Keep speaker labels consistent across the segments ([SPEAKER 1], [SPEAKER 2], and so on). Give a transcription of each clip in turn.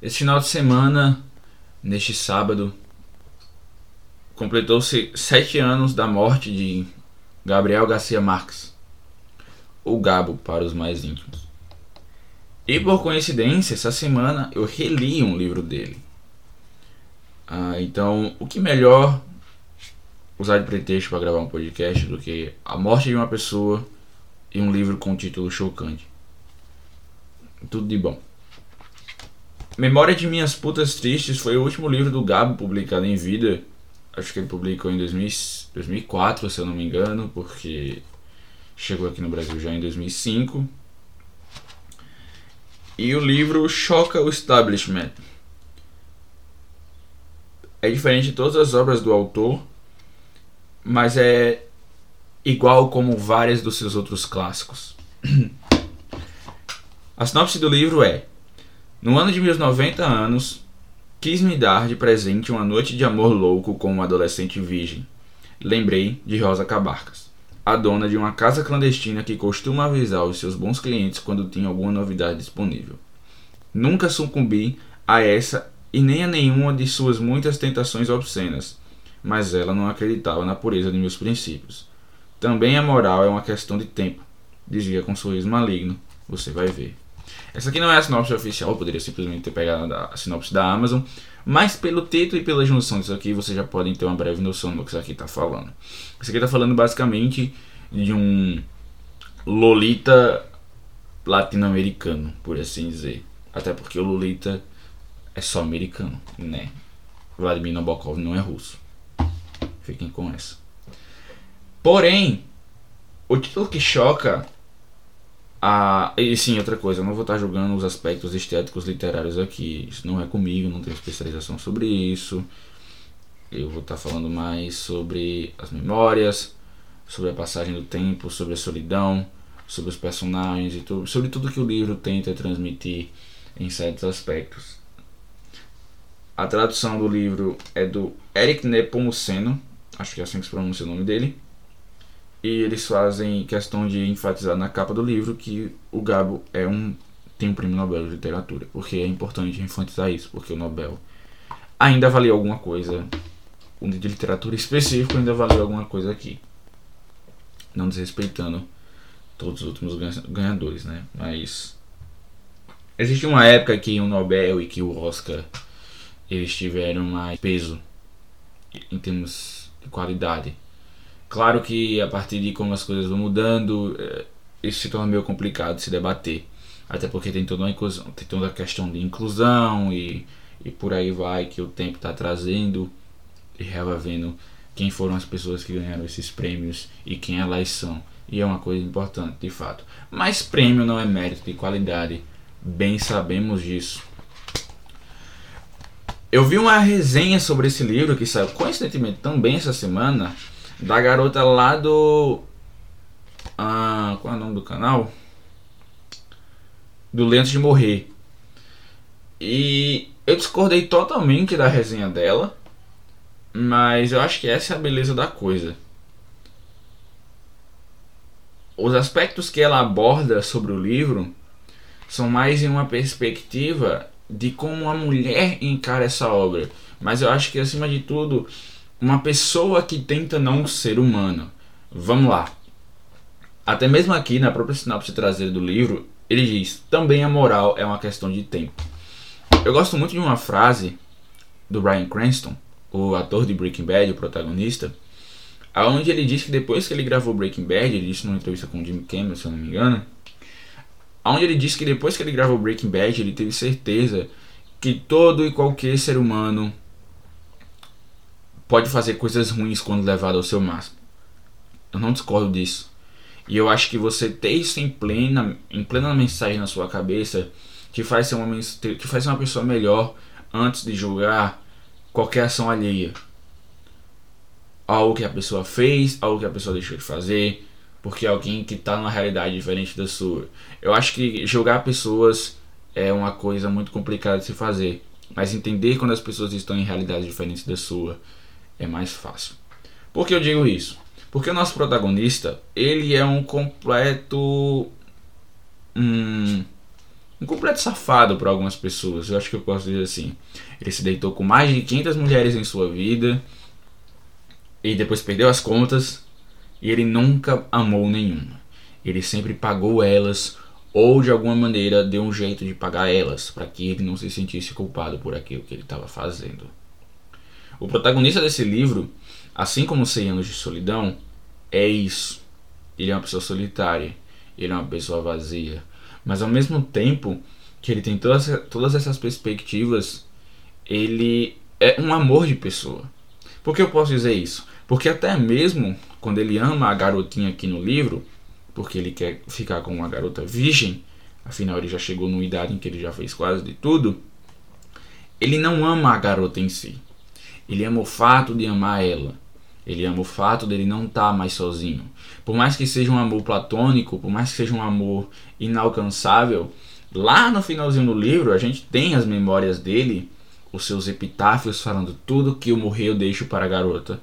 [SPEAKER 1] Esse final de semana, neste sábado, completou-se sete anos da morte de Gabriel Garcia Marques, o Gabo para os mais íntimos. E por coincidência, essa semana eu reli um livro dele. Ah, então, o que melhor usar de pretexto para gravar um podcast do que a morte de uma pessoa e um livro com um título chocante? Tudo de bom. Memória de Minhas Putas Tristes foi o último livro do Gabo publicado em vida. Acho que ele publicou em 2004, se eu não me engano, porque chegou aqui no Brasil já em 2005. E o livro choca o establishment. É diferente de todas as obras do autor, mas é igual como várias dos seus outros clássicos. A sinopse do livro é: no ano de meus 90 anos, quis me dar de presente uma noite de amor louco com uma adolescente virgem. Lembrei de Rosa Cabarcas, a dona de uma casa clandestina que costuma avisar os seus bons clientes quando tem alguma novidade disponível. Nunca sucumbi a essa e nem a nenhuma de suas muitas tentações obscenas, mas ela não acreditava na pureza de meus princípios. Também a moral é uma questão de tempo, dizia com sorriso maligno. Você vai ver. Essa aqui não é a sinopse oficial, eu poderia simplesmente ter pegado a sinopse da Amazon, mas pelo título e pela junção disso aqui, vocês já podem ter uma breve noção do que isso aqui está falando. Isso aqui está falando basicamente de um Lolita latino-americano, por assim dizer. Até porque o Lolita é só americano, né? Vladimir Nabokov não é russo. Fiquem com essa. Porém, o título que choca e sim, outra coisa, eu não vou estar julgando os aspectos estéticos literários aqui. Isso não é comigo, não tenho especialização sobre isso. Eu vou estar falando mais sobre as memórias, sobre a passagem do tempo, sobre a solidão, sobre os personagens e tudo, sobre tudo que o livro tenta transmitir em certos aspectos. A tradução do livro é do Eric Nepomuceno, acho que é assim que se pronuncia o nome dele. E eles fazem questão de enfatizar na capa do livro que o Gabo é um tem um prêmio Nobel de literatura, porque é importante enfatizar isso, porque o Nobel ainda valeu alguma coisa, um de literatura específico ainda valeu alguma coisa aqui. Não desrespeitando todos os últimos ganhadores, né? Mas existe uma época que o Nobel e que o Oscar eles tiveram mais peso em termos de qualidade Claro que a partir de como as coisas vão mudando, é, isso se torna meio complicado de se debater. Até porque tem toda, uma inclusão, tem toda a questão de inclusão e, e por aí vai que o tempo está trazendo e vendo quem foram as pessoas que ganharam esses prêmios e quem elas são. E é uma coisa importante, de fato. Mas prêmio não é mérito de qualidade, bem sabemos disso. Eu vi uma resenha sobre esse livro que saiu coincidentemente também essa semana da garota lá do. Ah, qual é o nome do canal? Do Lento de Morrer. E eu discordei totalmente da resenha dela. Mas eu acho que essa é a beleza da coisa. Os aspectos que ela aborda sobre o livro são mais em uma perspectiva de como a mulher encara essa obra. Mas eu acho que acima de tudo uma pessoa que tenta não ser humana. Vamos lá. Até mesmo aqui na própria sinopse traseira do livro, ele diz: também a moral é uma questão de tempo. Eu gosto muito de uma frase do Bryan Cranston, o ator de Breaking Bad, o protagonista, aonde ele diz que depois que ele gravou Breaking Bad, ele disse numa entrevista com o Jim Cameron, se eu não me engano, aonde ele disse que depois que ele gravou Breaking Bad, ele teve certeza que todo e qualquer ser humano pode fazer coisas ruins quando levado ao seu máximo. Eu não discordo disso. E eu acho que você ter isso em plena, em plena mensagem na sua cabeça te faz ser uma, te faz ser uma pessoa melhor antes de julgar qualquer ação alheia. Algo que a pessoa fez, algo que a pessoa deixou de fazer, porque é alguém que está numa realidade diferente da sua. Eu acho que julgar pessoas é uma coisa muito complicada de se fazer, mas entender quando as pessoas estão em realidades diferentes da sua é mais fácil. Por que eu digo isso? Porque o nosso protagonista, ele é um completo. Hum, um completo safado para algumas pessoas, eu acho que eu posso dizer assim. Ele se deitou com mais de 500 mulheres em sua vida e depois perdeu as contas e ele nunca amou nenhuma. Ele sempre pagou elas ou de alguma maneira deu um jeito de pagar elas para que ele não se sentisse culpado por aquilo que ele estava fazendo. O protagonista desse livro, assim como 100 anos de solidão, é isso. Ele é uma pessoa solitária, ele é uma pessoa vazia, mas ao mesmo tempo que ele tem todas, todas essas perspectivas, ele é um amor de pessoa. Por que eu posso dizer isso? Porque até mesmo quando ele ama a garotinha aqui no livro, porque ele quer ficar com uma garota virgem, afinal ele já chegou numa idade em que ele já fez quase de tudo, ele não ama a garota em si. Ele ama o fato de amar ela. Ele ama o fato dele não estar tá mais sozinho. Por mais que seja um amor platônico, por mais que seja um amor inalcançável, lá no finalzinho do livro a gente tem as memórias dele, os seus epitáfios falando tudo que o morreu deixo para a garota.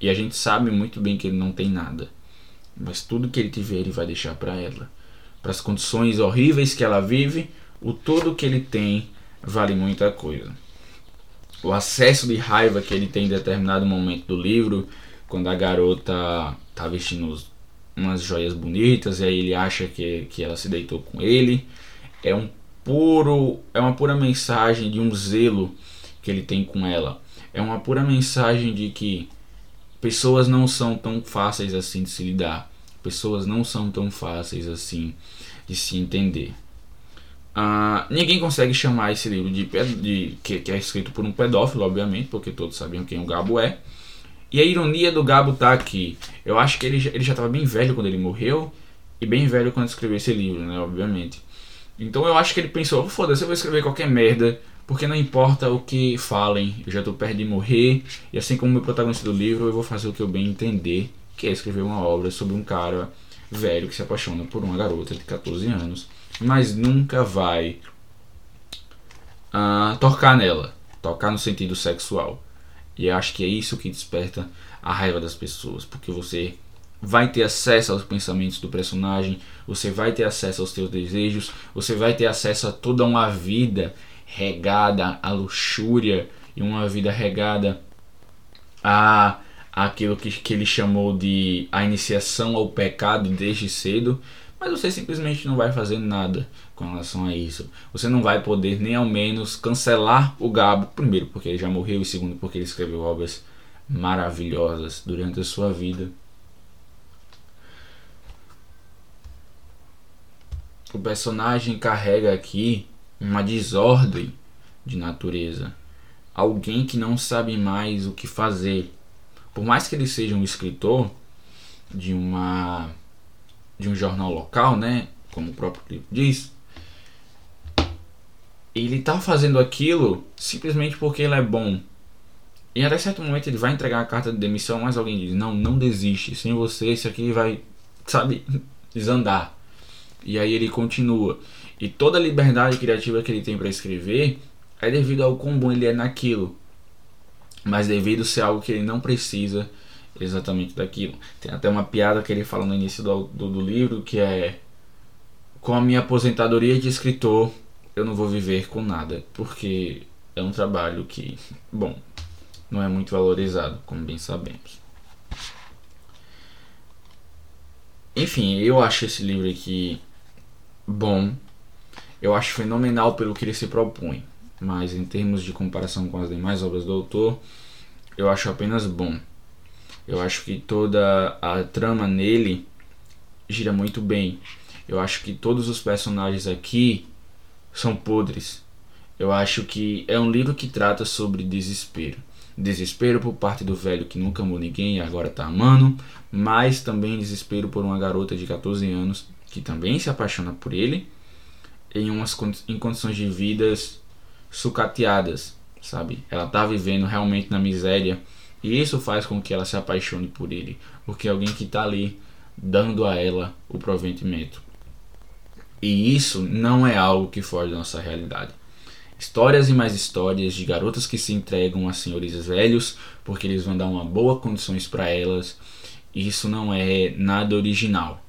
[SPEAKER 1] E a gente sabe muito bem que ele não tem nada. Mas tudo que ele tiver ele vai deixar para ela. Para as condições horríveis que ela vive, o todo que ele tem vale muita coisa o acesso de raiva que ele tem em determinado momento do livro, quando a garota tá vestindo umas joias bonitas e aí ele acha que, que ela se deitou com ele, é um puro, é uma pura mensagem de um zelo que ele tem com ela. É uma pura mensagem de que pessoas não são tão fáceis assim de se lidar. Pessoas não são tão fáceis assim de se entender. Uh, ninguém consegue chamar esse livro de, de que, que, é escrito por um pedófilo, obviamente, porque todos sabiam quem o Gabo é. E a ironia do Gabo tá aqui. Eu acho que ele, ele já estava bem velho quando ele morreu e bem velho quando escreveu esse livro, né? Obviamente. Então eu acho que ele pensou: foda-se, eu vou escrever qualquer merda, porque não importa o que falem, eu já estou perto de morrer. E assim como o meu protagonista do livro, eu vou fazer o que eu bem entender, que é escrever uma obra sobre um cara velho que se apaixona por uma garota de 14 anos mas nunca vai uh, tocar nela, tocar no sentido sexual. E eu acho que é isso que desperta a raiva das pessoas, porque você vai ter acesso aos pensamentos do personagem, você vai ter acesso aos seus desejos, você vai ter acesso a toda uma vida regada à luxúria e uma vida regada a aquilo que, que ele chamou de a iniciação ao pecado desde cedo mas você simplesmente não vai fazer nada com relação a isso. Você não vai poder nem ao menos cancelar o Gabo, primeiro porque ele já morreu e segundo porque ele escreveu obras maravilhosas durante a sua vida. O personagem carrega aqui uma desordem de natureza. Alguém que não sabe mais o que fazer. Por mais que ele seja um escritor de uma de um jornal local, né? Como o próprio livro diz. Ele tá fazendo aquilo simplesmente porque ele é bom. E até certo momento ele vai entregar a carta de demissão, mas alguém diz: Não, não desiste. Sem você, isso aqui vai, sabe, desandar. E aí ele continua. E toda a liberdade criativa que ele tem para escrever é devido ao quão bom ele é naquilo. Mas devido ser algo que ele não precisa exatamente daquilo. Tem até uma piada que ele fala no início do, do, do livro que é com a minha aposentadoria de escritor eu não vou viver com nada, porque é um trabalho que, bom, não é muito valorizado, como bem sabemos. Enfim, eu acho esse livro aqui bom. Eu acho fenomenal pelo que ele se propõe. Mas em termos de comparação com as demais obras do autor, eu acho apenas bom. Eu acho que toda a trama nele gira muito bem. Eu acho que todos os personagens aqui são podres. Eu acho que é um livro que trata sobre desespero. Desespero por parte do velho que nunca amou ninguém e agora tá amando, mas também desespero por uma garota de 14 anos que também se apaixona por ele em umas em condições de vidas sucateadas, sabe? Ela tá vivendo realmente na miséria e isso faz com que ela se apaixone por ele, porque é alguém que está ali dando a ela o proventimento. E isso não é algo que foge da nossa realidade. Histórias e mais histórias de garotas que se entregam a senhores velhos porque eles vão dar uma boa condições para elas. Isso não é nada original.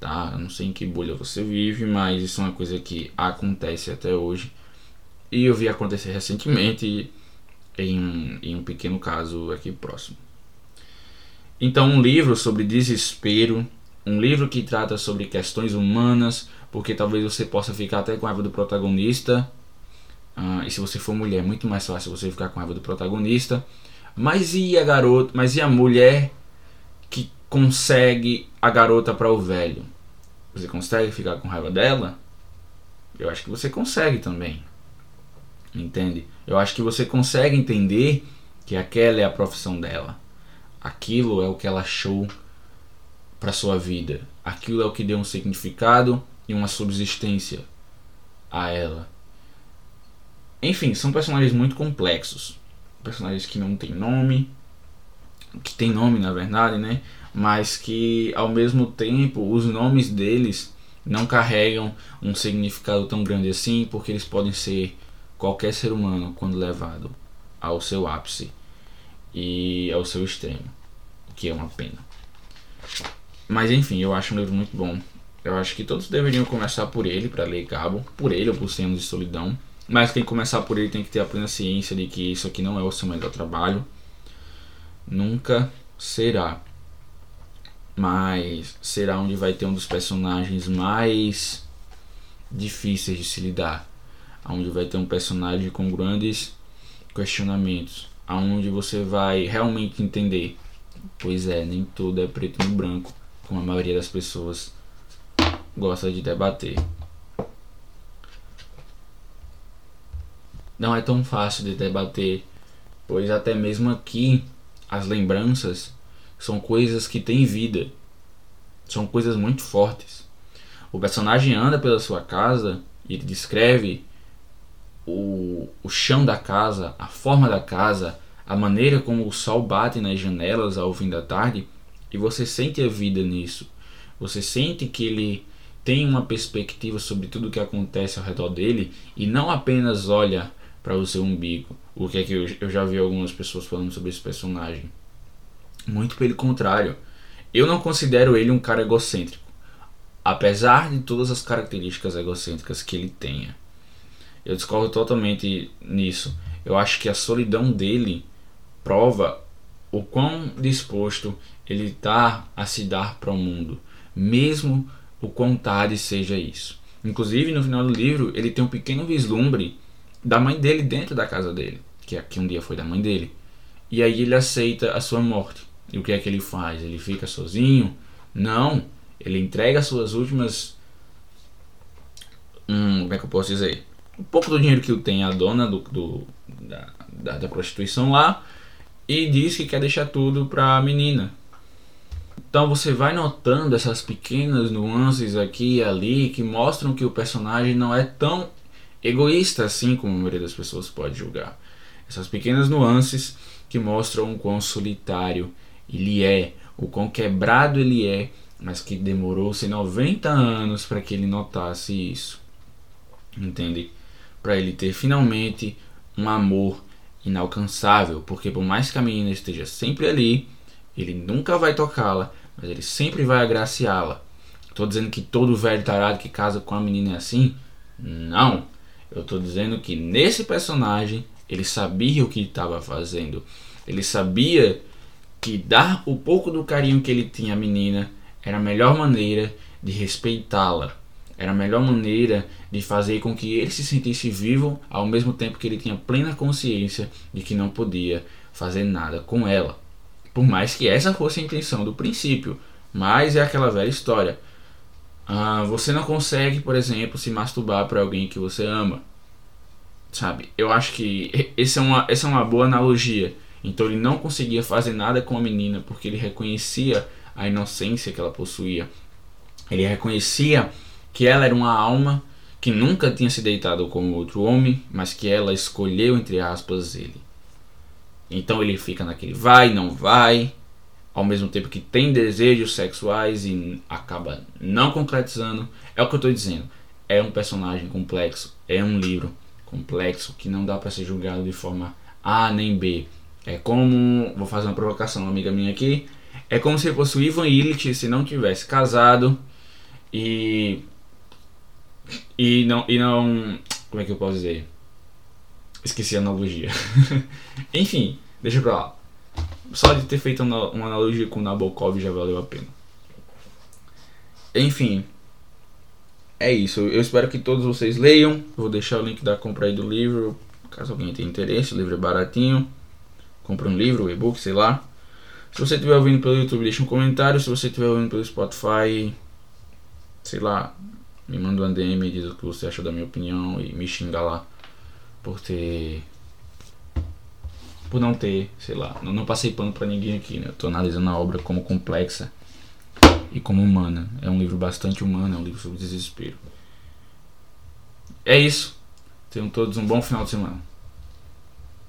[SPEAKER 1] tá? Eu não sei em que bolha você vive, mas isso é uma coisa que acontece até hoje. E eu vi acontecer recentemente em em um pequeno caso aqui próximo. Então, um livro sobre desespero, um livro que trata sobre questões humanas, porque talvez você possa ficar até com raiva do protagonista. Uh, e se você for mulher, é muito mais fácil você ficar com raiva do protagonista. Mas e a garota, mas e a mulher que consegue a garota para o velho? Você consegue ficar com raiva dela? Eu acho que você consegue também. Entende? Eu acho que você consegue entender que aquela é a profissão dela. Aquilo é o que ela achou para sua vida. Aquilo é o que deu um significado e uma subsistência a ela. Enfim, são personagens muito complexos. Personagens que não têm nome, que tem nome na verdade, né? Mas que ao mesmo tempo os nomes deles não carregam um significado tão grande assim, porque eles podem ser qualquer ser humano quando levado ao seu ápice e ao seu extremo, o que é uma pena. Mas enfim, eu acho um livro muito bom. Eu acho que todos deveriam começar por ele, para ler Cabo, por ele ou por Cem de Solidão. Mas quem começar por ele tem que ter a plena ciência de que isso aqui não é o seu melhor trabalho. Nunca será. Mas será onde vai ter um dos personagens mais difíceis de se lidar. Onde vai ter um personagem com grandes questionamentos. Onde você vai realmente entender. Pois é, nem tudo é preto no branco como a maioria das pessoas gosta de debater. Não é tão fácil de debater, pois até mesmo aqui as lembranças são coisas que têm vida, são coisas muito fortes. O personagem anda pela sua casa e descreve o, o chão da casa, a forma da casa, a maneira como o sol bate nas janelas ao fim da tarde e você sente a vida nisso. Você sente que ele tem uma perspectiva sobre tudo o que acontece ao redor dele e não apenas olha para o seu umbigo. O que é que eu, eu já vi algumas pessoas falando sobre esse personagem. Muito pelo contrário. Eu não considero ele um cara egocêntrico. Apesar de todas as características egocêntricas que ele tenha. Eu discordo totalmente nisso. Eu acho que a solidão dele prova o quão disposto ele está a se dar para o mundo, mesmo o quão tarde seja isso. Inclusive, no final do livro, ele tem um pequeno vislumbre da mãe dele dentro da casa dele, que aqui um dia foi da mãe dele. E aí ele aceita a sua morte. E o que é que ele faz? Ele fica sozinho? Não, ele entrega as suas últimas. Hum, como é que eu posso dizer? Um pouco do dinheiro que tem a dona do, do da, da, da prostituição lá e diz que quer deixar tudo para a menina. Então você vai notando essas pequenas nuances aqui e ali que mostram que o personagem não é tão egoísta assim como a maioria das pessoas pode julgar. Essas pequenas nuances que mostram o quão solitário ele é, o quão quebrado ele é, mas que demorou-se 90 anos para que ele notasse isso. Entende? Para ele ter finalmente um amor inalcançável, porque por mais que a menina esteja sempre ali, ele nunca vai tocá-la, mas ele sempre vai agraciá-la. Estou dizendo que todo velho tarado que casa com a menina é assim? Não. Eu estou dizendo que nesse personagem ele sabia o que estava fazendo. Ele sabia que dar o pouco do carinho que ele tinha à menina era a melhor maneira de respeitá-la. Era a melhor maneira de fazer com que ele se sentisse vivo ao mesmo tempo que ele tinha plena consciência de que não podia fazer nada com ela. Por mais que essa fosse a intenção do princípio, mas é aquela velha história. Ah, você não consegue, por exemplo, se masturbar para alguém que você ama. Sabe? Eu acho que essa é, uma, essa é uma boa analogia. Então ele não conseguia fazer nada com a menina porque ele reconhecia a inocência que ela possuía. Ele reconhecia que ela era uma alma que nunca tinha se deitado com outro homem, mas que ela escolheu, entre aspas, ele. Então ele fica naquele vai, não vai, ao mesmo tempo que tem desejos sexuais e acaba não concretizando. É o que eu estou dizendo. É um personagem complexo, é um livro complexo que não dá para ser julgado de forma A nem B. É como, vou fazer uma provocação, uma amiga minha aqui, é como se fosse o Ivan Illich se não tivesse casado E. E não. E não. Como é que eu posso dizer? Esqueci a analogia. Enfim, deixa pra lá. Só de ter feito uma analogia com Nabokov já valeu a pena. Enfim. É isso. Eu espero que todos vocês leiam. Vou deixar o link da compra aí do livro. Caso alguém tenha interesse. O livro é baratinho. Compre um livro, um e-book, sei lá. Se você estiver ouvindo pelo YouTube, deixa um comentário. Se você estiver ouvindo pelo Spotify, sei lá, me manda um DM, diz o que você acha da minha opinião e me xinga lá por ter. Por não ter, sei lá, não, não passei pano pra ninguém aqui, né? Eu tô analisando a obra como complexa e como humana. É um livro bastante humano, é um livro sobre desespero. É isso. Tenham todos um bom final de semana.